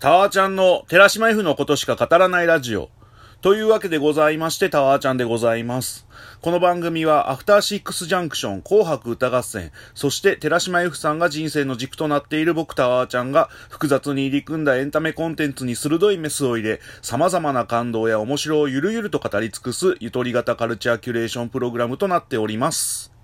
タワーちゃんの寺島 F のことしか語らないラジオ。というわけでございまして、タワーちゃんでございます。この番組は、アフターシックスジャンクション、紅白歌合戦、そして寺島 F さんが人生の軸となっている僕タワーちゃんが、複雑に入り組んだエンタメコンテンツに鋭いメスを入れ、様々な感動や面白をゆるゆると語り尽くす、ゆとり型カルチャーキュレーションプログラムとなっております。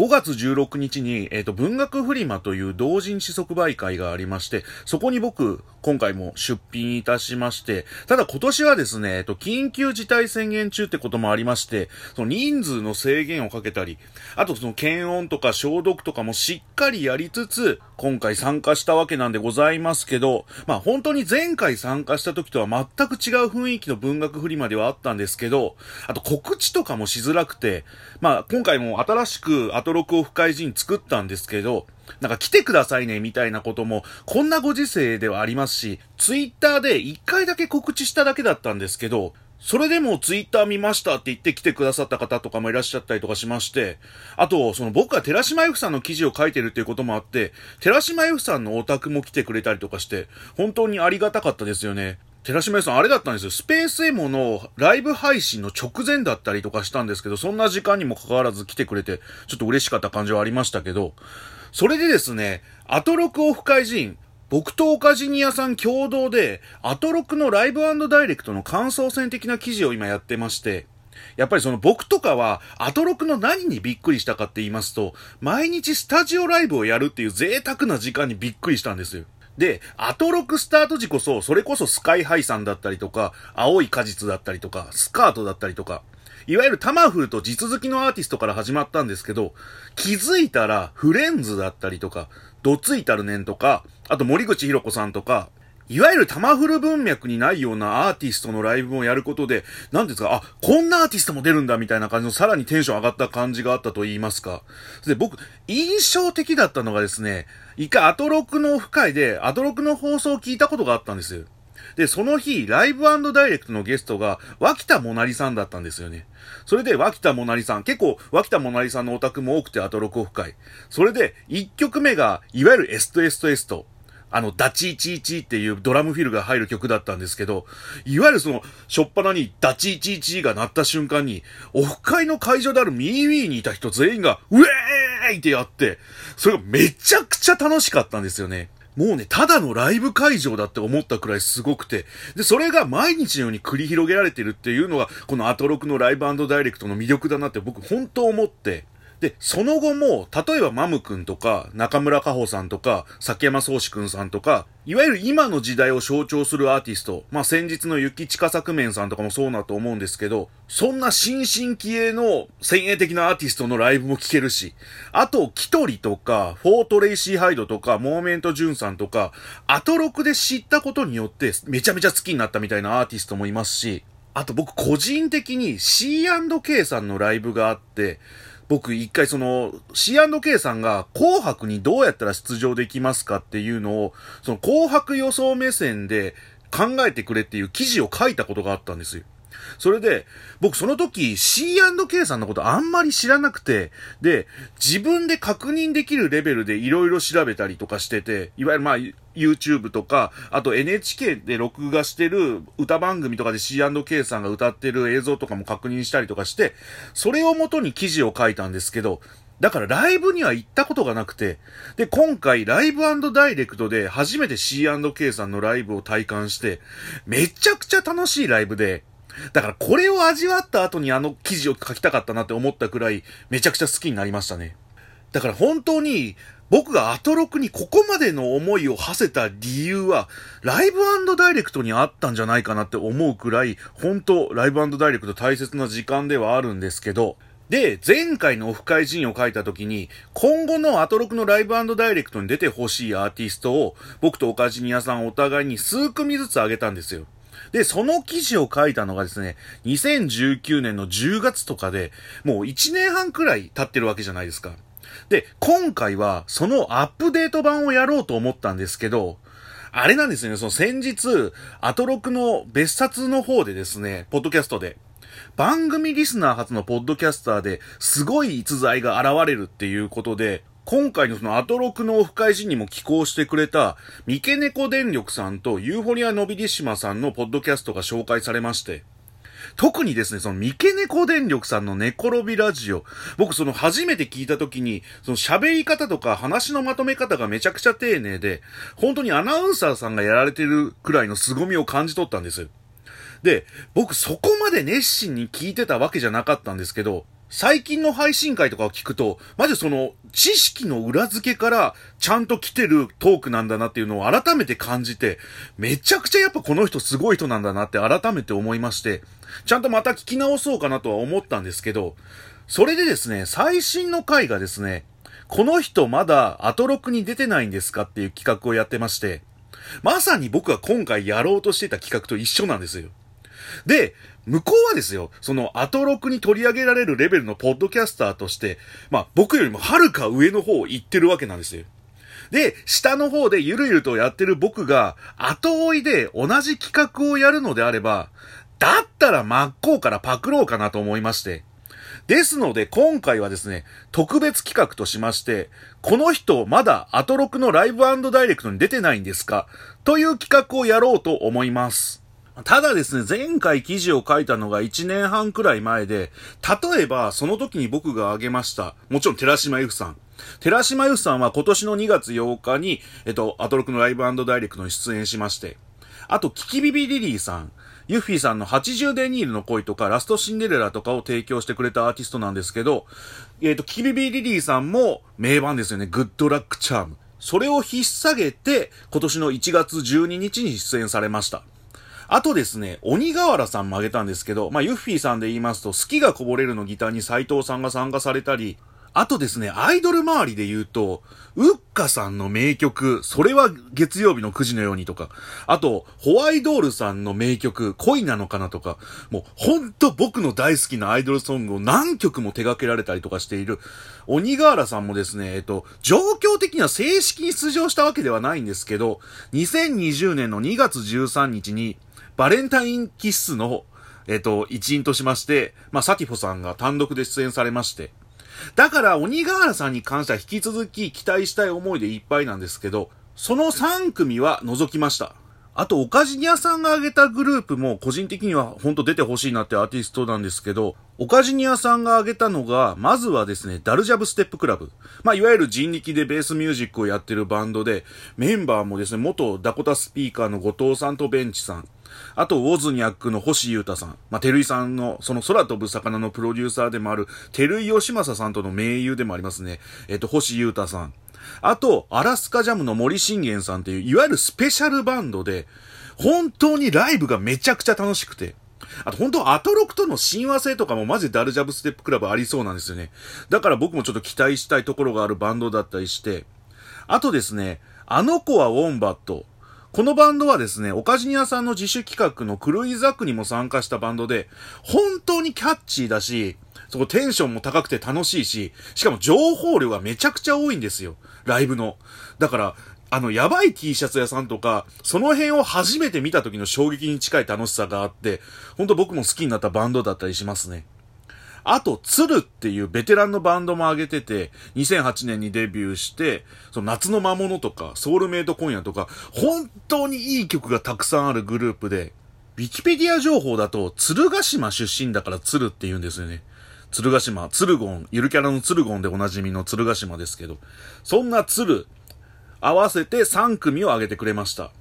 5月16日に、えっ、ー、と、文学フリマという同人誌即売会がありまして、そこに僕、今回も出品いたしまして、ただ今年はですね、えっと、緊急事態宣言中ってこともありまして、その人数の制限をかけたり、あとその検温とか消毒とかもしっかりやりつつ、今回参加したわけなんでございますけど、まあ本当に前回参加した時とは全く違う雰囲気の文学フリマではあったんですけど、あと告知とかもしづらくて、まあ今回も新しくアトロクオフ会人作ったんですけど、なんか来てくださいねみたいなことも、こんなご時世ではありますし、ツイッターで一回だけ告知しただけだったんですけど、それでもツイッター見ましたって言って来てくださった方とかもいらっしゃったりとかしまして、あと、その僕が寺島 F さんの記事を書いてるっていうこともあって、寺島 F さんのオタクも来てくれたりとかして、本当にありがたかったですよね。寺島 F さん、あれだったんですよ。スペースエモのライブ配信の直前だったりとかしたんですけど、そんな時間にもかかわらず来てくれて、ちょっと嬉しかった感じはありましたけど、それでですね、アトロクオフ会人、僕とオカジニアさん共同で、アトロクのライブダイレクトの感想戦的な記事を今やってまして、やっぱりその僕とかは、アトロクの何にびっくりしたかって言いますと、毎日スタジオライブをやるっていう贅沢な時間にびっくりしたんですよ。で、アトロクスタート時こそ、それこそスカイハイさんだったりとか、青い果実だったりとか、スカートだったりとか、いわゆるタマフルと地続きのアーティストから始まったんですけど、気づいたらフレンズだったりとか、ドツイタルネンとか、あと森口博子さんとか、いわゆるタマフル文脈にないようなアーティストのライブをやることで、なんですか、あ、こんなアーティストも出るんだみたいな感じのさらにテンション上がった感じがあったと言いますか。で、僕、印象的だったのがですね、一回アトロクのオフ会で、アトロクの放送を聞いたことがあったんですよ。で、その日、ライブダイレクトのゲストが、脇田もなりさんだったんですよね。それで、脇田もなりさん、結構、脇田もなりさんのオタクも多くて、アトロクオフ会。それで、1曲目が、いわゆるエストエストエスト。あの、ダチーチーチーっていうドラムフィルが入る曲だったんですけど、いわゆるその、しょっぱなにダチーチーチーが鳴った瞬間に、オフ会の会場であるミーウィーにいた人全員が、ウェーイってやって、それがめちゃくちゃ楽しかったんですよね。もうね、ただのライブ会場だって思ったくらいすごくて、で、それが毎日のように繰り広げられてるっていうのが、このアトロクのライブダイレクトの魅力だなって僕本当思って、で、その後も、例えばマムくんとか、中村佳穂さんとか、崎山宗志くんさんとか、いわゆる今の時代を象徴するアーティスト、まあ、先日の雪近作面さんとかもそうだと思うんですけど、そんな新進気鋭の先鋭的なアーティストのライブも聴けるし、あと、 Kitri とか、 For Tracy Hyde とか、 Moment Joon さんとか、アトロクで知ったことによって、めちゃめちゃ好きになったみたいなアーティストもいますし、あと僕個人的に C&K さんのライブがあって、僕一回その C&K さんが紅白にどうやったら出場できますかっていうのを、その紅白予想目線で考えてくれっていう記事を書いたことがあったんですよ。それで、僕その時 C&K さんのことあんまり知らなくて、で、自分で確認できるレベルで色々調べたりとかしてて、いわゆるまあ、YouTube とか、あと NHK で録画してる歌番組とかで C&K さんが歌ってる映像とかも確認したりとかして、それをもとに記事を書いたんですけど、だからライブには行ったことがなくて、で、今回ライブダイレクトで初めて C&K さんのライブを体感して、めちゃくちゃ楽しいライブで、だからこれを味わった後にあの記事を書きたかったなって思ったくらい、めちゃくちゃ好きになりましたね。だから本当に、僕がアトロクにここまでの思いを馳せた理由は、ライブダイレクトにあったんじゃないかなって思うくらい、本当ライブダイレクト大切な時間ではあるんですけど、で、前回のオフ会陣を書いた時に、今後のアトロクのライブダイレクトに出てほしいアーティストを、僕とオカジニアさんお互いに数組ずつ挙げたんですよ。で、その記事を書いたのがですね、2019年の10月とかで、もう1年半くらい経ってるわけじゃないですか。で、今回はそのアップデート版をやろうと思ったんですけど、あれなんですよね、その先日、アトロクの別冊の方でですね、ポッドキャストで、番組リスナー初のポッドキャスターですごい逸材が現れるっていうことで、今回のそのアトロクのオフ会時にも寄稿してくれた、三毛猫電力さんとユーフォリアノビディシマさんのポッドキャストが紹介されまして、特にですね、その三毛猫電力さんの寝転びラジオ。僕その初めて聞いた時に、その喋り方とか話のまとめ方がめちゃくちゃ丁寧で、本当にアナウンサーさんがやられてるくらいの凄みを感じ取ったんです。で、僕そこまで熱心に聞いてたわけじゃなかったんですけど、最近の配信会とかを聞くと、まずその知識の裏付けからちゃんと来てるトークなんだなっていうのを改めて感じて、めちゃくちゃやっぱこの人すごい人なんだなって改めて思いまして、ちゃんとまた聞き直そうかなとは思ったんですけど、それでですね、最新の回がですね、この人まだアトロクに出てないんですかっていう企画をやってまして、まさに僕が今回やろうとしてた企画と一緒なんですよ。で、向こうはですよ、そのアトロクに取り上げられるレベルのポッドキャスターとして、まあ僕よりもはるか上の方を行ってるわけなんですよ。で、下の方でゆるゆるとやってる僕が後追いで同じ企画をやるのであれば、だったら真っ向からパクろうかなと思いまして。ですので今回はですね、特別企画としまして、この人まだアトロクのライブダイレクトに出てないんですか？という企画をやろうと思います。ただですね、前回記事を書いたのが1年半くらい前で、例えばその時に僕が挙げました、もちろん寺島由布さん。寺島由布さんは今年の2月8日に、えっと、アトロクのライブダイレクトに出演しまして、あと、キキビビリリーさん、ユッフィーさんの80デニールの恋とか、ラストシンデレラとかを提供してくれたアーティストなんですけど、えっ、と、キキビビリリーさんも名盤ですよね。グッドラックチャーム。それを引っ提げて、今年の1月12日に出演されました。あとですね、鬼瓦さんも挙げたんですけど、まあ、ユッフィーさんで言いますと、好きがこぼれるのギターに斎藤さんが参加されたり、あとですね、アイドル周りで言うと、ウッカさんの名曲、それは月曜日の9時のようにとか、あと、ホワイドールさんの名曲、恋なのかなとか、もう、ほんと僕の大好きなアイドルソングを何曲も手掛けられたりとかしている、鬼瓦さんもですね、えっと、状況的には正式に出場したわけではないんですけど、2020年の2月13日に、バレンタインキッスの、えっ、と、一員としまして、まあ、サティフォさんが単独で出演されまして、だから、鬼瓦さんに関しては引き続き期待したい思いでいっぱいなんですけど、その3組は除きました。あと、オカジニアさんが挙げたグループも個人的には本当出てほしいなってアーティストなんですけど、オカジニアさんが挙げたのが、まずはですね、ダルジャブステップクラブ。まあ、いわゆる人力でベースミュージックをやってるバンドで、メンバーもですね、元ダコタスピーカーの後藤さんとベンチさん。あと、ウォズニャックの星優太さん。まあ、照井さんの、その空飛ぶ魚のプロデューサーでもある、照井義正さんとの盟友でもありますね。えっ、と、星優太さん。あと、アラスカジャムの森信玄さんっていう、いわゆるスペシャルバンドで、本当にライブがめちゃくちゃ楽しくて。あと本当アトロクとの親和性とかもマジダルジャブステップクラブありそうなんですよね。だから僕もちょっと期待したいところがあるバンドだったりして。あとですね、あの子はウォンバット。このバンドはですね、オカジニアさんの自主企画のクルイザックにも参加したバンドで、本当にキャッチーだし、そこテンションも高くて楽しいし、しかも情報量がめちゃくちゃ多いんですよ。ライブの。だから、あの、やばい T シャツ屋さんとか、その辺を初めて見た時の衝撃に近い楽しさがあって、ほんと僕も好きになったバンドだったりしますね。あと、鶴っていうベテランのバンドも上げてて、2008年にデビューして、その夏の魔物とか、ソウルメイト今夜とか、本当にいい曲がたくさんあるグループで、ウィキペディア情報だと、鶴ヶ島出身だから鶴って言うんですよね。鶴ヶ島、鶴ゴン、ゆるキャラの鶴ゴンでおなじみの鶴ヶ島ですけど、そんな鶴、合わせて3組を挙げてくれました。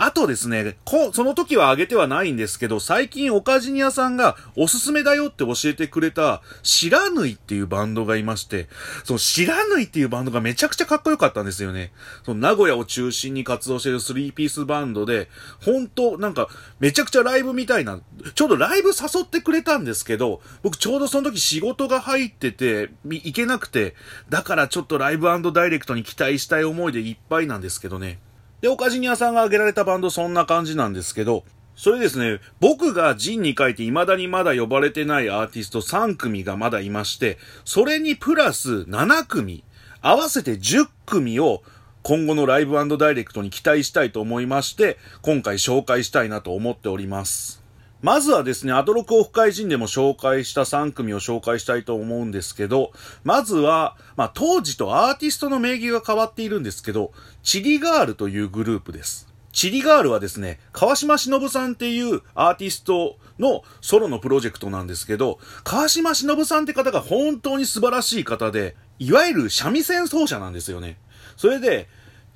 あとですね、こ、その時は挙げてはないんですけど、最近オカジニアさんがおすすめだよって教えてくれた、知らぬいっていうバンドがいまして、その知らぬいっていうバンドがめちゃくちゃかっこよかったんですよね。その名古屋を中心に活動してるスリーピースバンドで、本当なんか、めちゃくちゃライブみたいな、ちょうどライブ誘ってくれたんですけど、僕ちょうどその時仕事が入ってて、行けなくて、だからちょっとライブダイレクトに期待したい思いでいっぱいなんですけどね。で、オカジニアさんが挙げられたバンドそんな感じなんですけど、それですね、僕がジンに書いて未だにまだ呼ばれてないアーティスト3組がまだいまして、それにプラス7組、合わせて10組を今後のライブダイレクトに期待したいと思いまして、今回紹介したいなと思っております。まずはですね、アトロクオフ会人でも紹介した3組を紹介したいと思うんですけど、まずは、まあ、当時とアーティストの名義が変わっているんですけど、チリガールというグループです。チリガールはですね、川島忍さんっていうアーティストのソロのプロジェクトなんですけど、川島忍さんって方が本当に素晴らしい方で、いわゆる三味線奏者なんですよね。それで、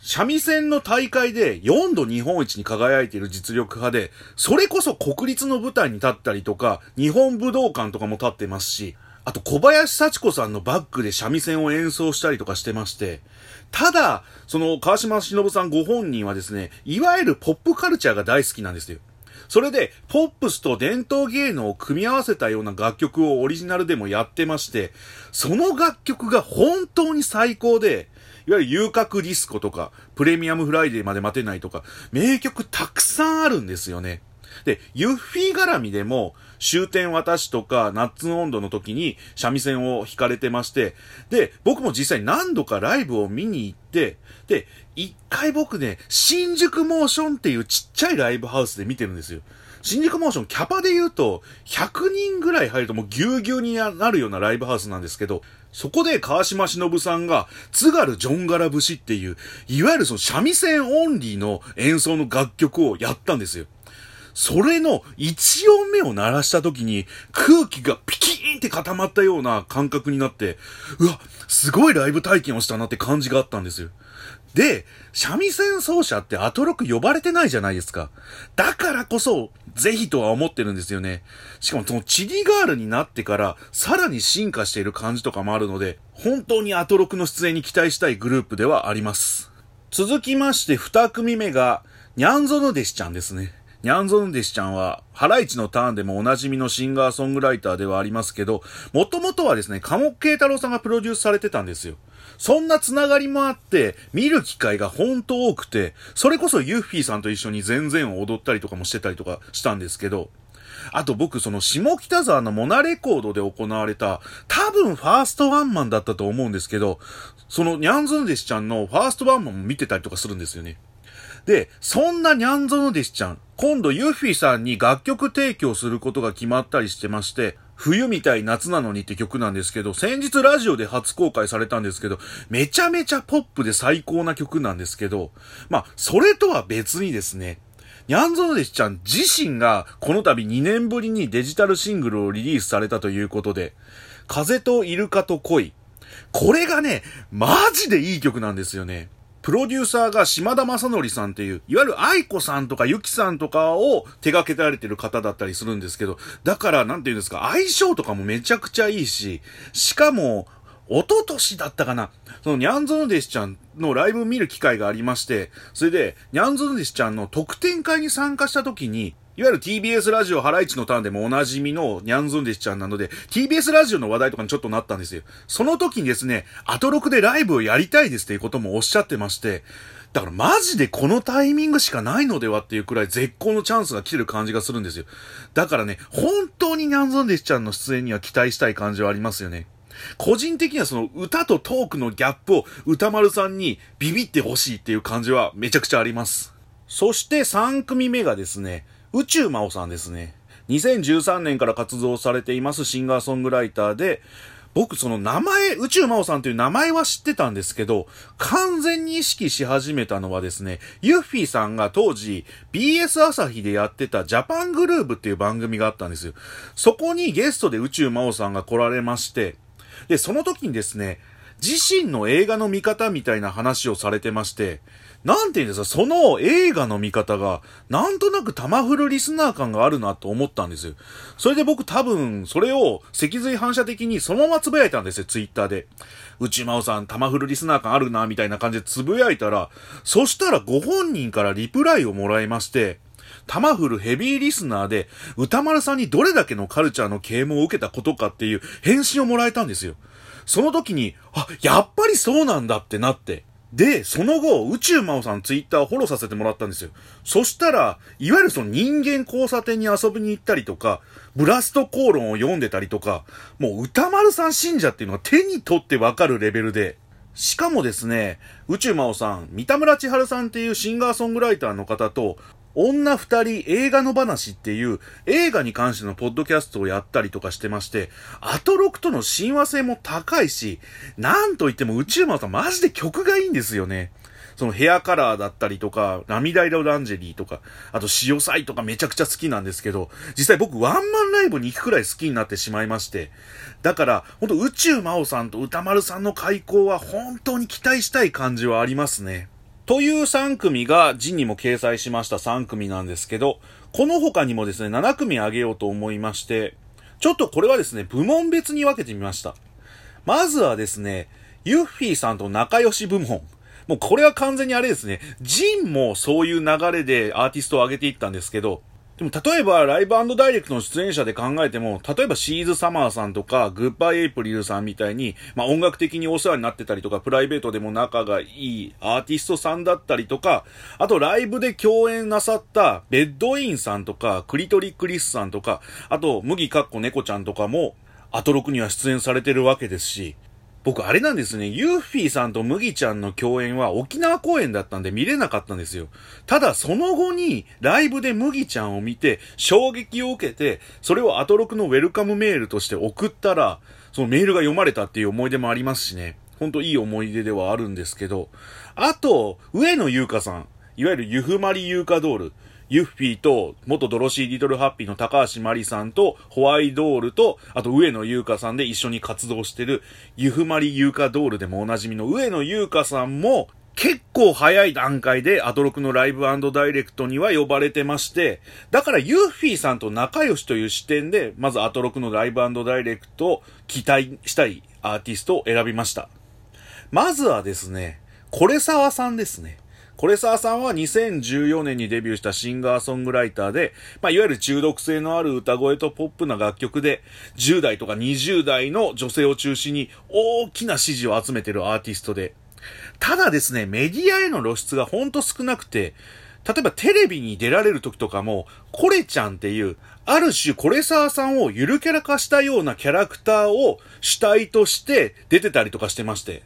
三味線の大会で4度日本一に輝いている実力派で、それこそ国立の舞台に立ったりとか、日本武道館とかも立ってますし、あと小林幸子さんのバックで三味線を演奏したりとかしてまして、ただ、その川島忍さんご本人はですね、いわゆるポップカルチャーが大好きなんですよ。それで、ポップスと伝統芸能を組み合わせたような楽曲をオリジナルでもやってまして、その楽曲が本当に最高で、いわゆる遊郭ディスコとか、プレミアムフライデーまで待てないとか、名曲たくさんあるんですよね。で、ユッフィー絡みでも、終点私とか、ナッツの温度の時に三味線を弾かれてまして、で、僕も実際何度かライブを見に行って、で、一回僕ね、新宿モーションっていうちっちゃいライブハウスで見てるんですよ。新宿モーション、キャパで言うと、100人ぐらい入るともうぎゅうぎゅうになるようなライブハウスなんですけど、そこで川島忍さんが、津軽ジョンガラ節っていう、いわゆるその三味線オンリーの演奏の楽曲をやったんですよ。それの1音目を鳴らした時に空気がピキーンって固まったような感覚になって、うわ、すごいライブ体験をしたなって感じがあったんですよ。で、三味線奏者ってアトロク呼ばれてないじゃないですか。だからこそ、ぜひとは思ってるんですよね。しかもそのチリガールになってから、さらに進化している感じとかもあるので、本当にアトロクの出演に期待したいグループではあります。続きまして、二組目が、ニャンゾヌデシちゃんですね。ニャンゾンデシちゃんは、ハライチのターンでもおなじみのシンガーソングライターではありますけど、もともとはですね、鴨慶太郎さんがプロデュースされてたんですよ。そんなつながりもあって、見る機会が本当多くて、それこそユッフィーさんと一緒に全然踊ったりとかもしてたりとかしたんですけど、あと僕その下北沢のモナレコードで行われた、多分ファーストワンマンだったと思うんですけど、そのニャンズンデシちゃんのファーストワンマンも見てたりとかするんですよね。で、そんなニャンゾヌデシちゃん、今度ユッフィーさんに楽曲提供することが決まったりしてまして、冬みたい夏なのにって曲なんですけど、先日ラジオで初公開されたんですけど、めちゃめちゃポップで最高な曲なんですけど、まあ、それとは別にですね、ニャンゾヌデシちゃん自身がこの度2年ぶりにデジタルシングルをリリースされたということで、風とイルカと恋。これがね、マジでいい曲なんですよね。プロデューサーが島田正則さんっていう、いわゆる愛子さんとかゆきさんとかを手掛けられてる方だったりするんですけど、だから、なんて言うんですか、相性とかもめちゃくちゃいいし、しかも、一昨年だったかなそのニャンゾヌデシちゃんのライブ見る機会がありまして、それで、ニャンゾヌデシちゃんの特典会に参加した時に、いわゆる TBS ラジオハライチのターンでもおなじみのニャンズンデシちゃんなので、TBS ラジオの話題とかにちょっとなったんですよ。その時にですね、アトロクでライブをやりたいですっていうこともおっしゃってまして、だからマジでこのタイミングしかないのではっていうくらい絶好のチャンスが来てる感じがするんですよ。だからね、本当にニャンズンデシちゃんの出演には期待したい感じはありますよね。個人的にはその歌とトークのギャップを歌丸さんにビビってほしいっていう感じはめちゃくちゃあります。そして3組目がですね、宇宙魔王さんですね。2013年から活動されていますシンガーソングライターで、僕その名前、宇宙魔王さんという名前は知ってたんですけど、完全に意識し始めたのはですね、ユッフィーさんが当時 BS 朝日でやってたジャパングルーブっていう番組があったんですよ。そこにゲストで宇宙魔王さんが来られまして、で、その時にですね、自身の映画の見方みたいな話をされてまして、なんて言うんですか、その映画の見方が、なんとなく玉フルリスナー感があるなと思ったんですよ。それで僕多分、それを脊髄反射的にそのままつぶやいたんですよ、ツイッターで。内真央さん、玉フルリスナー感あるな、みたいな感じでつぶやいたら、そしたらご本人からリプライをもらいまして、タマフルヘビーリスナーで、歌丸さんにどれだけのカルチャーの啓蒙を受けたことかっていう返信をもらえたんですよ。その時に、あ、やっぱりそうなんだってなって。で、その後、宇宙魔王さんツイッターをフォローさせてもらったんですよ。そしたら、いわゆるその人間交差点に遊びに行ったりとか、ブラスト口論を読んでたりとか、もう歌丸さん信者っていうのは手に取ってわかるレベルで、しかもですね、宇宙魔王さん、三田村千春さんっていうシンガーソングライターの方と、女二人映画の話っていう映画に関してのポッドキャストをやったりとかしてまして、アトロクとの親和性も高いし、なんといっても宇宙マンさんマジで曲がいいんですよね。そのヘアカラーだったりとか、涙色ランジェリーとか、あと塩サイとかめちゃくちゃ好きなんですけど、実際僕ワンマンライブに行くくらい好きになってしまいまして、だから、ほんと宇宙魔王さんと歌丸さんの開口は本当に期待したい感じはありますね。という3組がジンにも掲載しました3組なんですけど、この他にもですね、7組あげようと思いまして、ちょっとこれはですね、部門別に分けてみました。まずはですね、ユッフィーさんと仲良し部門。もうこれは完全にあれですね。ジンもそういう流れでアーティストを上げていったんですけど、でも例えばライブダイレクトの出演者で考えても、例えばシーズ・サマーさんとか、グッバイ・エイプリルさんみたいに、まあ音楽的にお世話になってたりとか、プライベートでも仲がいいアーティストさんだったりとか、あとライブで共演なさったベッドインさんとか、クリトリ・クリスさんとか、あと麦かっこ猫ちゃんとかも、アトロクには出演されてるわけですし、僕あれなんですね、ユーフィーさんと麦ちゃんの共演は沖縄公演だったんで見れなかったんですよ。ただその後にライブで麦ちゃんを見て衝撃を受けて、それをアトロクのウェルカムメールとして送ったら、そのメールが読まれたっていう思い出もありますしね。ほんといい思い出ではあるんですけど。あと、上野優香さん。いわゆるユフマリ優香ドール。ユッフィーと、元ドロシー・リトル・ハッピーの高橋まりさんと、ホワイドールと、あと上野優香さんで一緒に活動してる、ユフマリ・優香ドールでもおなじみの上野優香さんも、結構早い段階でアトロクのライブダイレクトには呼ばれてまして、だからユッフィーさんと仲良しという視点で、まずアトロクのライブダイレクトを期待したいアーティストを選びました。まずはですね、これ沢さんですね。コレサーさんは2014年にデビューしたシンガーソングライターで、まあ、いわゆる中毒性のある歌声とポップな楽曲で、10代とか20代の女性を中心に大きな支持を集めてるアーティストで、ただですね、メディアへの露出がほんと少なくて、例えばテレビに出られる時とかも、コレちゃんっていう、ある種コレサーさんをゆるキャラ化したようなキャラクターを主体として出てたりとかしてまして。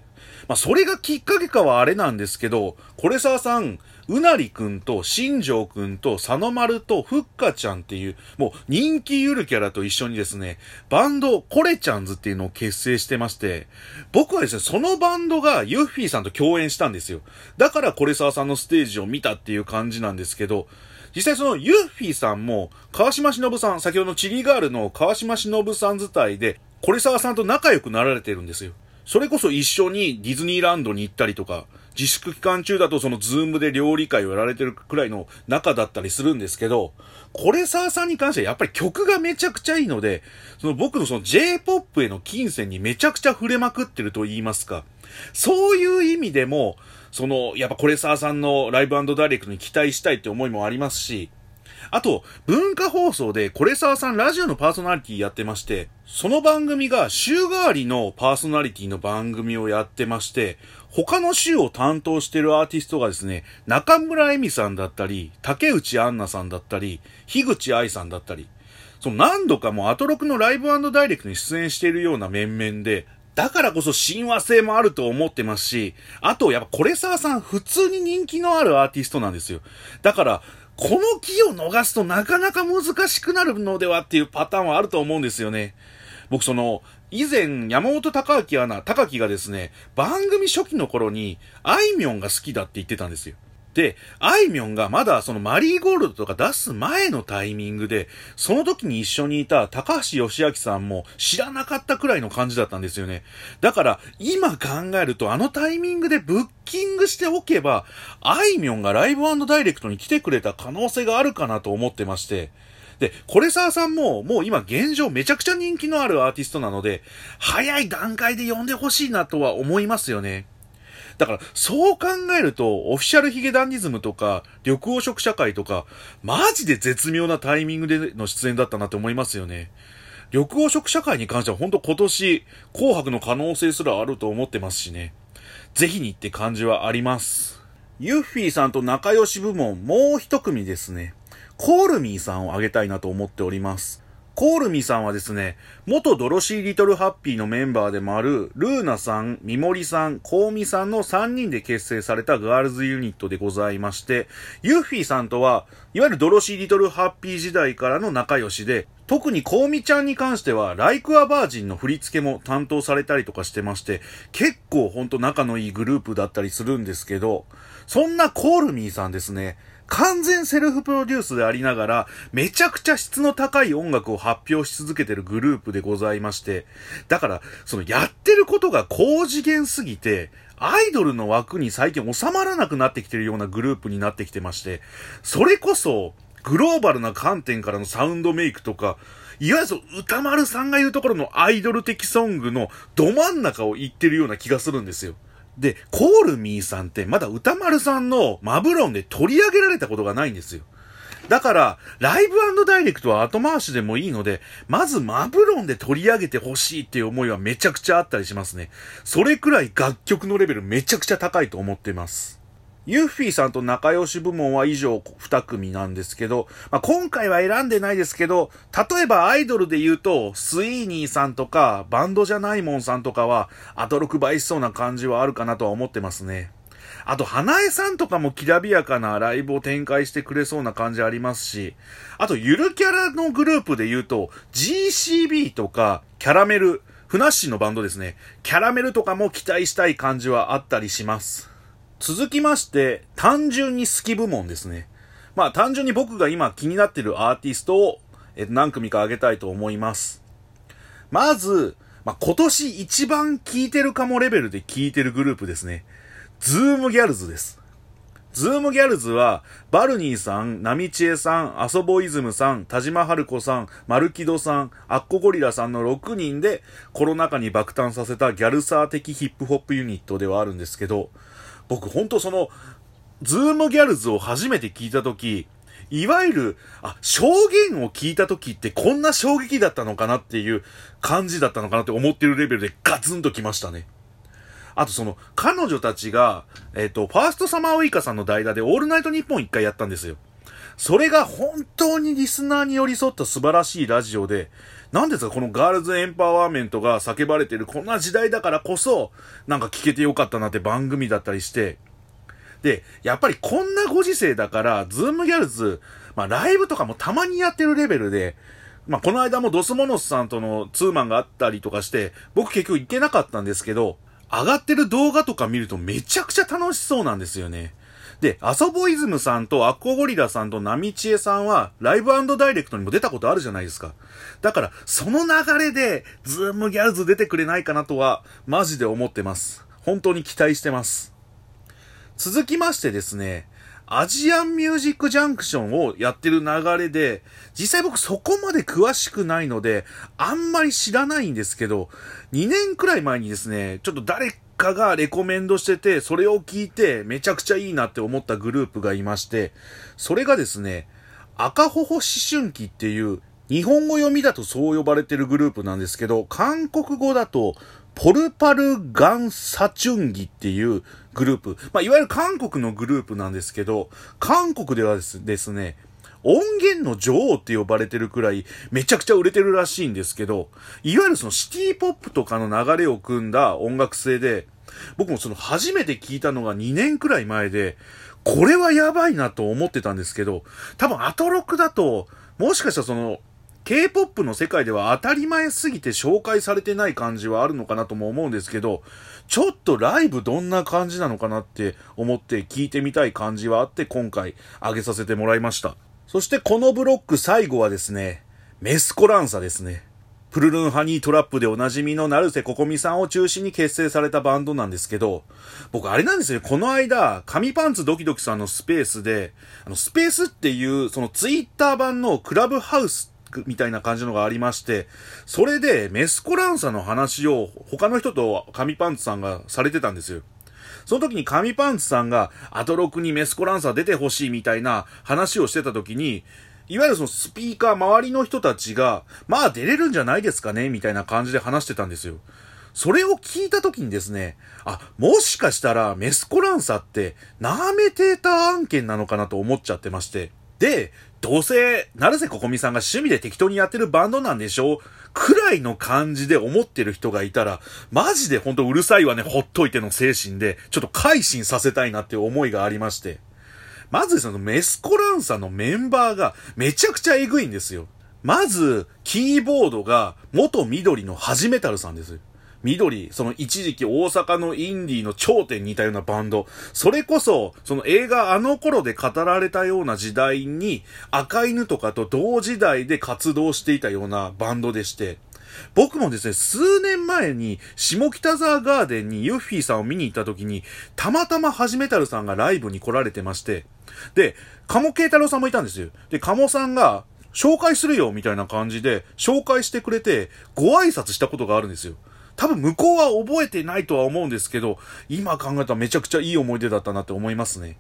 まあ、それがきっかけかはあれなんですけど、これささん、うなりくんと新庄くんと佐野丸とふっかちゃんっていう、もう人気ゆるキャラと一緒にですね、バンドコレちゃんズっていうのを結成してまして、僕はですね、そのバンドがユッフィーさんと共演したんですよ。だからコレサワさんのステージを見たっていう感じなんですけど、実際そのユッフィーさんも、川嶋志乃舞さん、先ほどの CHiLi GiRL の川嶋志乃舞さん伝いで、コレサワさんと仲良くなられてるんですよ。それこそ一緒にディズニーランドに行ったりとか、自粛期間中だとそのズームで料理会をやられてるくらいの仲だったりするんですけど、コレサワさんに関してはやっぱり曲がめちゃくちゃいいので、その僕のその J-POP への琴線にめちゃくちゃ触れまくってると言いますか、そういう意味でも、その、やっぱこれサーさんのライブダイレクトに期待したいって思いもありますし、あと、文化放送で、これ沢さんラジオのパーソナリティやってまして、その番組が週替わりのパーソナリティの番組をやってまして、他の週を担当してるアーティストがですね、中村恵美さんだったり、竹内杏奈さんだったり、樋口愛さんだったり、その何度かもうアトロクのライブダイレクトに出演しているような面々で、だからこそ親和性もあると思ってますし、あとやっぱこれ沢さん普通に人気のあるアーティストなんですよ。だから、この木を逃すとなかなか難しくなるのではっていうパターンはあると思うんですよね。僕その、以前、山本隆明アナ、高木がですね、番組初期の頃に、あいみょんが好きだって言ってたんですよ。で、あいみょんがまだそのマリーゴールドとか出す前のタイミングで、その時に一緒にいた高橋義明さんも知らなかったくらいの感じだったんですよね。だから、今考えるとあのタイミングでブッキングしておけば、あいみょんがライブダイレクトに来てくれた可能性があるかなと思ってまして、で、コレサーさんも、もう今現状めちゃくちゃ人気のあるアーティストなので、早い段階で呼んでほしいなとは思いますよね。だから、そう考えると、オフィシャルヒゲダンディズムとか、緑黄色社会とか、マジで絶妙なタイミングでの出演だったなって思いますよね。緑黄色社会に関しては本当今年、紅白の可能性すらあると思ってますしね。ぜひにって感じはあります。ユッフィーさんと仲良し部門、もう一組ですね。コールミーさんをあげたいなと思っております。コールミさんはですね、元ドロシー・リトル・ハッピーのメンバーでもある、ルーナさん、ミモリさん、コウミさんの3人で結成されたガールズユニットでございまして、ユッフィーさんとは、いわゆるドロシー・リトル・ハッピー時代からの仲良しで、特にコウミちゃんに関しては、ライク・ア・バージンの振り付けも担当されたりとかしてまして、結構ほんと仲のいいグループだったりするんですけど、そんなコールミーさんですね、完全セルフプロデュースでありながら、めちゃくちゃ質の高い音楽を発表し続けてるグループでございまして、だから、そのやってることが高次元すぎて、アイドルの枠に最近収まらなくなってきてるようなグループになってきてまして、それこそ、グローバルな観点からのサウンドメイクとか、いわゆる歌丸さんが言うところのアイドル的ソングのど真ん中を言ってるような気がするんですよ。で、コールミーさんってまだ歌丸さんのマブロンで取り上げられたことがないんですよ。だから、ライブダイレクトは後回しでもいいので、まずマブロンで取り上げてほしいっていう思いはめちゃくちゃあったりしますね。それくらい楽曲のレベルめちゃくちゃ高いと思ってます。ユッフィーさんと仲良し部門は以上2組なんですけど、まあ、今回は選んでないですけど、例えばアイドルで言うと、スイーニーさんとか、バンドじゃないもんさんとかは、アトロク倍しそうな感じはあるかなとは思ってますね。あと、花江さんとかもきらびやかなライブを展開してくれそうな感じありますし、あと、ゆるキャラのグループで言うと、GCB とか、キャラメル、ふなっしーのバンドですね。キャラメルとかも期待したい感じはあったりします。続きまして、単純に好き部門ですね。まあ単純に僕が今気になっているアーティストを、えっと、何組か挙げたいと思います。まず、まあ、今年一番聴いてるかもレベルで聴いてるグループですね。 Zoomgals です。 Zoomgals は、 valknee さん、なみちえさん、 ASOBOiSM さん、田島ハルコさん、 Marukido さん、アッコゴリラさんの6人でコロナ禍に爆誕させたギャルサー的ヒップホップユニットではあるんですけど、僕ほんとその、 Zoomgals を初めて聞いたとき、いわゆる、あ、証言を聞いた時ってこんな衝撃だったのかなっていう感じだったのかなって思ってるレベルでガツンときましたね。あとその、彼女たちが、えっ、ー、と、ファーストサマーウイカさんの代打でオールナイトニッポン一回やったんですよ。それが本当にリスナーに寄り添った素晴らしいラジオで、なんですかこのガールズエンパワーメントが叫ばれてるこんな時代だからこそ、なんか聞けてよかったなって番組だったりして、で、やっぱりこんなご時世だから、 Zoomgals、まあライブとかもたまにやってるレベルで、まあこの間も Dos Monos さんとのツーマンがあったりとかして、僕結局行けなかったんですけど、上がってる動画とか見るとめちゃくちゃ楽しそうなんですよね。で、 ASOBOiSM さんとアッコゴリラさんとなみちえさんは、ライブダイレクトにも出たことあるじゃないですか。だから、その流れで、 Zoomgals 出てくれないかなとは、マジで思ってます。本当に期待してます。続きましてですね、アジアンミュージックジャンクションをやってる流れで、実際僕そこまで詳しくないので、あんまり知らないんですけど、2年くらい前にですね、ちょっと誰かがレコメンドしてて、それを聞いてめちゃくちゃいいなって思ったグループがいまして、それがですね、赤ほほ思春期っていう、日本語読みだとそう呼ばれてるグループなんですけど、韓国語だと、ポルパルガンサチュンギっていうグループ。まあ、いわゆる韓国のグループなんですけど、韓国ではですね、音源の女王って呼ばれてるくらいめちゃくちゃ売れてるらしいんですけど、いわゆるそのシティポップとかの流れを組んだ音楽性で、僕もその初めて聞いたのが2年くらい前で、これはやばいなと思ってたんですけど、多分アトロックだと、もしかしたらその、K-POP の世界では当たり前すぎて紹介されてない感じはあるのかなとも思うんですけど、ちょっとライブどんな感じなのかなって思って聞いてみたい感じはあって今回上げさせてもらいました。そしてこのブロック最後はですね、メスコランサですね。プルルンハニートラップでおなじみの成瀬ここみさんを中心に結成されたバンドなんですけど、僕あれなんですよ、この間、紙パンツドキドキさんのスペースで、あの、スペースっていう、そのツイッター版のクラブハウスみたいな感じのがありまして、それでメスコランサの話を他の人と紙パンツさんがされてたんですよ。その時に紙パンツさんがアトロクにメスコランサ出てほしいみたいな話をしてた時に、いわゆるそのスピーカー周りの人たちが、まあ出れるんじゃないですかねみたいな感じで話してたんですよ。それを聞いた時にですね、あ、もしかしたらメスコランサって、ナーメテーター案件なのかなと思っちゃってまして。で、どうせ、成瀬ここみさんが趣味で適当にやってるバンドなんでしょくらいの感じで思ってる人がいたら、マジでほんとうるさいわね、ほっといての精神で、ちょっと改心させたいなっていう思いがありまして。まずそのメスコランサのメンバーがめちゃくちゃエグいんですよ。まず、キーボードが元緑のハジメタルさんです。緑、その一時期大阪のインディーの頂点にいたようなバンド、それこそ、その映画あの頃で語られたような時代に、赤犬とかと同時代で活動していたようなバンドでして、僕もですね、数年前に、下北沢ガーデンにユッフィーさんを見に行った時に、たまたまハジメタルさんがライブに来られてまして、で、鴨慶太郎さんもいたんですよ。で、鴨さんが、紹介するよみたいな感じで、紹介してくれて、ご挨拶したことがあるんですよ。多分向こうは覚えてないとは思うんですけど、今考えたらめちゃくちゃいい思い出だったなって思いますね。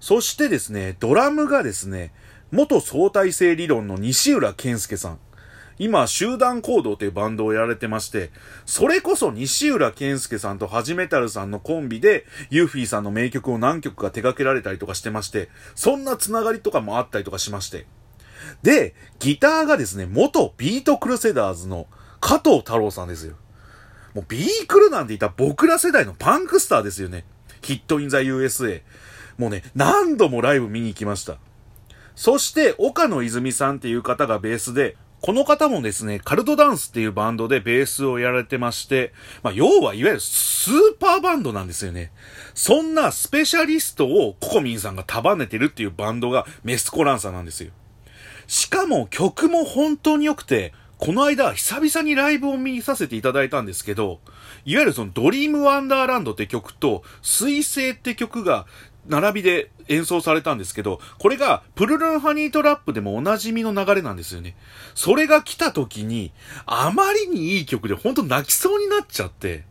そしてですね、ドラムがですね、元相対性理論の西浦健介さん。今、集団行動というバンドをやられてまして、それこそ西浦謙助さんとハジメタルさんのコンビで、ユーフィーさんの名曲を何曲か手掛けられたりとかしてまして、そんなつながりとかもあったりとかしまして。で、ギターがですね、元ビートクルセダーズのカトウタロウさんですよ。もうビークルなんて言った僕ら世代のパンクスターですよね。 HIT IN THE USA。もうね、何度もライブ見に行きました。そして、岡野泉さんっていう方がベースで、この方もですね、カルトダンスっていうバンドでベースをやられてまして、まあ、要はいわゆるスーパーバンドなんですよね。そんなスペシャリストをココミンさんが束ねてるっていうバンドがメスコランサなんですよ。しかも曲も本当に良くて、この間、久々にライブを見させていただいたんですけど、いわゆるそのドリームワンダーランドって曲と、水星って曲が並びで演奏されたんですけど、これがプルルンハニートラップでもおなじみの流れなんですよね。それが来た時に、あまりにいい曲で本当泣きそうになっちゃって、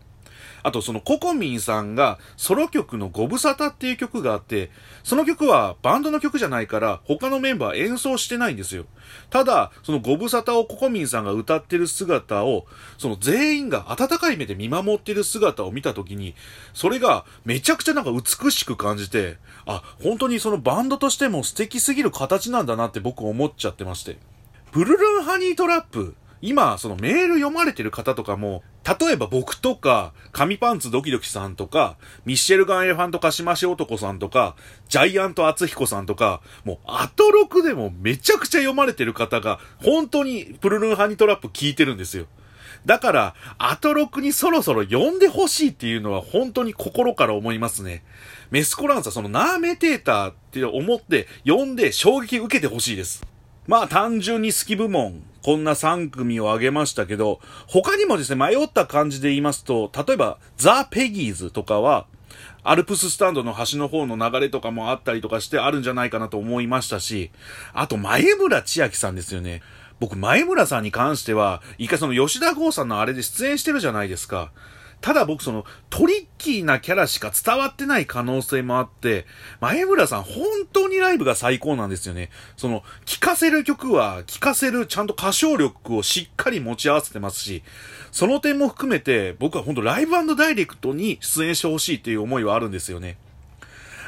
あとそのココミンさんがソロ曲のご無沙汰っていう曲があって、その曲はバンドの曲じゃないから他のメンバー演奏してないんですよ。ただ、そのご無沙汰をココミンさんが歌ってる姿を、その全員が温かい目で見守ってる姿を見た時に、それがめちゃくちゃなんか美しく感じて、あ、本当にそのバンドとしても素敵すぎる形なんだなって僕思っちゃってまして。ブルルンハニートラップ今、そのメール読まれてる方とかも、例えば僕とか、紙パンツドキドキさんとか、ミッシェルガンエレファントカシマシ男さんとか、ジャイアント厚彦さんとか、もうアトロクでもめちゃくちゃ読まれてる方が、本当にプルルンハニトラップ聞いてるんですよ。だから、アトロクにそろそろ読んでほしいっていうのは本当に心から思いますね。メスコランサ、そのナーメテーターって思って読んで衝撃受けてほしいです。まあ単純に好き部門、こんな3組を挙げましたけど、他にもですね、迷った感じで言いますと、例えば、ザ・ペギーズとかは、アルプススタンドの端の方の流れとかもあったりとかしてあるんじゃないかなと思いましたし、あと、前村千秋さんですよね。僕、前村さんに関しては、一回その吉田剛さんのあれで出演してるじゃないですか。ただ僕そのトリッキーなキャラしか伝わってない可能性もあって、前村さん本当にライブが最高なんですよね。その、聴かせる曲は聴かせるちゃんと歌唱力をしっかり持ち合わせてますし、その点も含めて僕は本当ライブダイレクトに出演してほしいっていう思いはあるんですよね。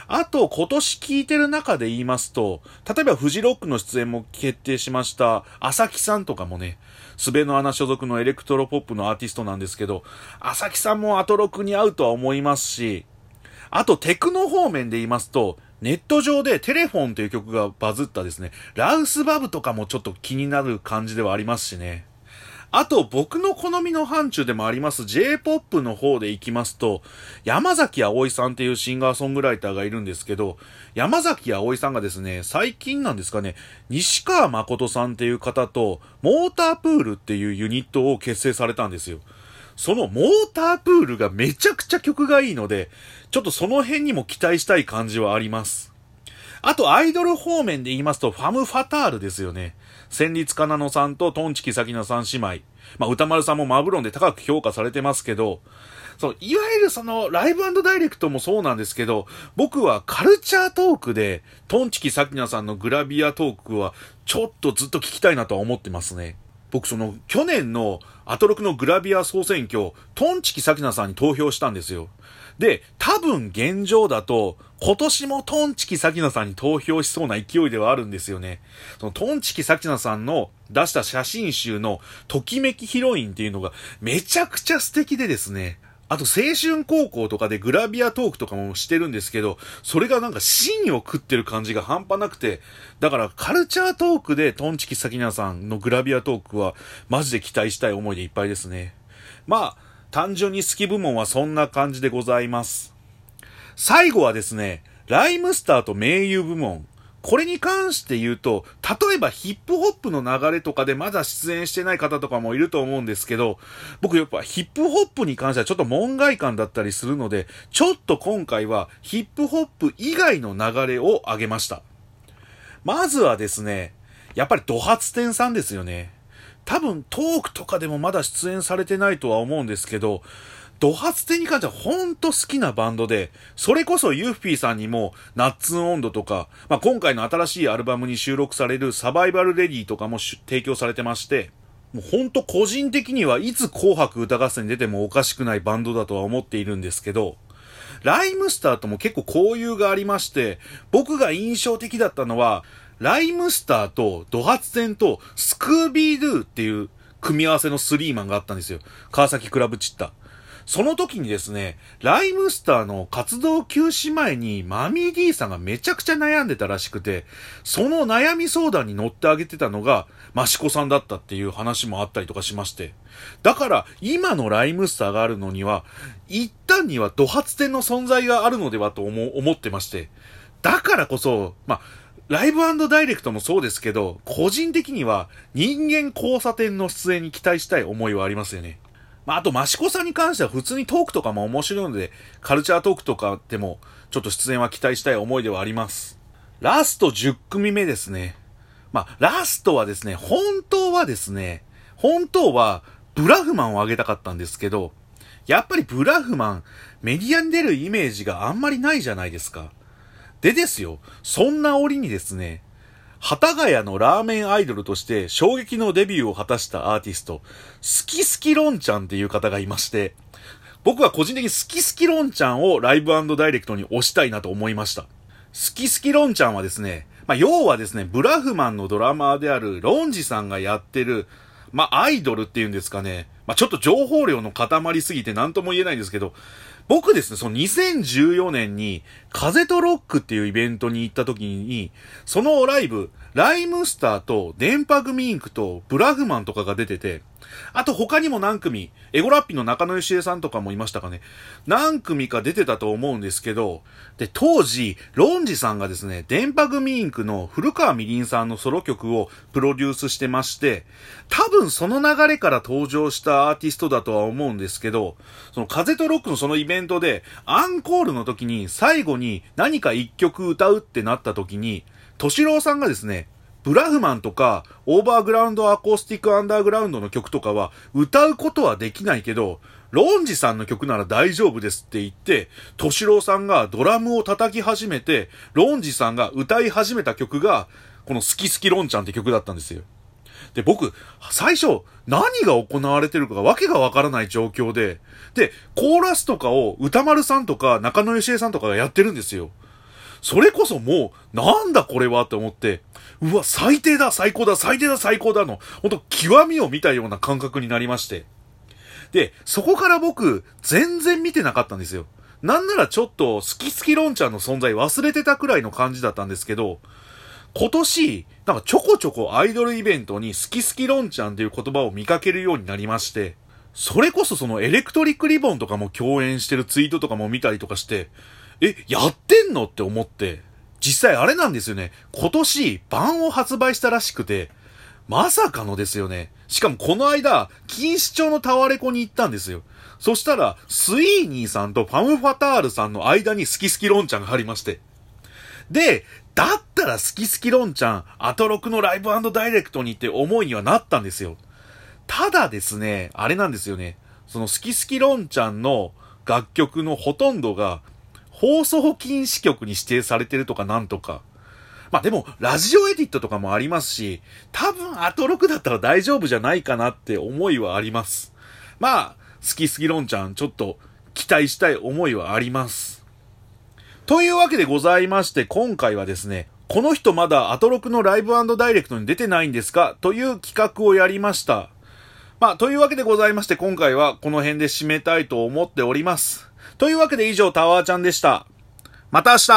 あと、今年聞いてる中で言いますと、例えばフジロックの出演も決定しました、朝木さんとかもね、術ノ穴所属のエレクトロポップのアーティストなんですけど、朝木さんもアトロクに合うとは思いますし、あとテクノ方面で言いますと、ネット上でテレフォンという曲がバズったですね、ラウスバブとかもちょっと気になる感じではありますしね。あと、僕の好みの範疇でもあります J-POP の方で行きますと、山崎葵さんっていうシンガーソングライターがいるんですけど、山崎葵さんがですね、最近なんですかね、西川誠さんっていう方と、モータープールっていうユニットを結成されたんですよ。そのモータープールがめちゃくちゃ曲がいいので、ちょっとその辺にも期待したい感じはあります。あと、アイドル方面で言いますと、ファム・ファタールですよね。戦律かなのさんとトンチキサキナさん姉妹。まあ、歌丸さんもマブロンで高く評価されてますけど、そう、いわゆるその、ライブダイレクトもそうなんですけど、僕はカルチャートークで、トンチキサキナさんのグラビアトークは、ちょっとずっと聞きたいなとは思ってますね。僕その、去年のアトロクのグラビア総選挙、トンチキサキナさんに投票したんですよ。で、多分現状だと、今年もトンチキサキナさんに投票しそうな勢いではあるんですよね。そのトンチキサキナさんの出した写真集のときめきヒロインっていうのがめちゃくちゃ素敵でですね。あと青春高校とかでグラビアトークとかもしてるんですけど、それがなんか芯を食ってる感じが半端なくて、だからカルチャートークでトンチキサキナさんのグラビアトークはマジで期待したい思いでいっぱいですね。まあ、単純に好き部門はそんな感じでございます。最後はですね、ライムスターと名優部門。これに関して言うと、例えばヒップホップの流れとかでまだ出演してない方とかもいると思うんですけど、僕やっぱヒップホップに関してはちょっと門外観だったりするので、ちょっと今回はヒップホップ以外の流れを挙げました。まずはですね、やっぱりド発展さんですよね。多分トークとかでもまだ出演されてないとは思うんですけど、ド発展に関してはほんと好きなバンドで、それこそユーフィーさんにもナッツン温度とか、まあ、今回の新しいアルバムに収録されるサバイバルレディーとかも提供されてまして、もうほんと個人的にはいつ紅白歌合戦に出てもおかしくないバンドだとは思っているんですけど、ライムスターとも結構交友がありまして、僕が印象的だったのは、ライムスターとドハツ戦とスクービードゥっていう組み合わせのスリーマンがあったんですよ。川崎クラブチッタ。その時にですね、ライムスターの活動休止前にマミー D さんがめちゃくちゃ悩んでたらしくて、その悩み相談に乗ってあげてたのがマシコさんだったっていう話もあったりとかしまして。だから今のライムスターがあるのには、一旦にはド発展の存在があるのではと思思ってまして。だからこそ、まあ、ライブダイレクトもそうですけど、個人的には人間交差点の出演に期待したい思いはありますよね。まあ、あと、マシコさんに関しては普通にトークとかも面白いので、カルチャートークとかでも、ちょっと出演は期待したい思いではあります。ラスト10組目ですね。まあ、ラストはですね、本当はですね、本当は、ブラフマンをあげたかったんですけど、やっぱりブラフマン、メディアに出るイメージがあんまりないじゃないですか。でですよ、そんな折にですね、幡ヶ谷のラーメンアイドルとして衝撃のデビューを果たしたアーティスト、スキスキロンちゃんっていう方がいまして、僕は個人的にスキスキロンちゃんをライブダイレクトに推したいなと思いました。スキスキロンちゃんはですね、まあ、要はですね、ブラフマンのドラマーであるロンジさんがやってる、まあ、アイドルっていうんですかね。まあ、ちょっと情報量の塊すぎて何とも言えないんですけど、僕ですね、その2014年に、風とロックっていうイベントに行った時に、そのライブ、ライムスターと電波組インクとブラフマンとかが出てて、あと他にも何組、エゴラッピの中野義恵さんとかもいましたかね。何組か出てたと思うんですけど、で、当時、ロンジさんがですね、電波組インクの古川みりんさんのソロ曲をプロデュースしてまして、多分その流れから登場したアーティストだとは思うんですけど、その風とロックのそのイベントで、アンコールの時に最後にに何か一曲歌うってなった時に、敏郎さんがですね、ブラフマンとか、オーバーグラウンドアコースティックアンダーグラウンドの曲とかは、歌うことはできないけど、ロンジさんの曲なら大丈夫ですって言って、敏郎さんがドラムを叩き始めて、ロンジさんが歌い始めた曲が、この好き好きロンちゃんって曲だったんですよ。で、僕、最初、何が行われてるかわけがわからない状況で、で、コーラスとかを歌丸さんとか中野義恵さんとかがやってるんですよ。それこそもう、なんだこれはって思って、うわ、最低だ、最高だ、最低だ、最高だの、ほんと極みを見たような感覚になりまして。で、そこから僕、全然見てなかったんですよ。なんならちょっと、好き好きロンちゃんの存在忘れてたくらいの感じだったんですけど、今年、なんかちょこちょこアイドルイベントに好き好きロンちゃんっていう言葉を見かけるようになりまして、それこそそのエレクトリックリボンとかも共演してるツイートとかも見たりとかして、え、やってんのって思って、実際あれなんですよね。今年、版を発売したらしくて、まさかのですよね。しかもこの間、錦糸町のタワレコに行ったんですよ。そしたら、スイーニーさんとファム・ファタールさんの間に好き好きロンちゃんがありまして。で、だったら好き好きロンちゃん、アトロクのライブダイレクトにって思いにはなったんですよ。ただですね、あれなんですよね。その好き好きロンちゃんの楽曲のほとんどが放送禁止曲に指定されてるとかなんとか。まあでも、ラジオエディットとかもありますし、多分アトロクだったら大丈夫じゃないかなって思いはあります。まあ、好きすぎロンちゃん、ちょっと期待したい思いはあります。というわけでございまして、今回はですね、この人まだアトロクのライブダイレクトに出てないんですか？という企画をやりました。まあ、というわけでございまして、今回はこの辺で締めたいと思っております。というわけで以上、タワーちゃんでした。また明日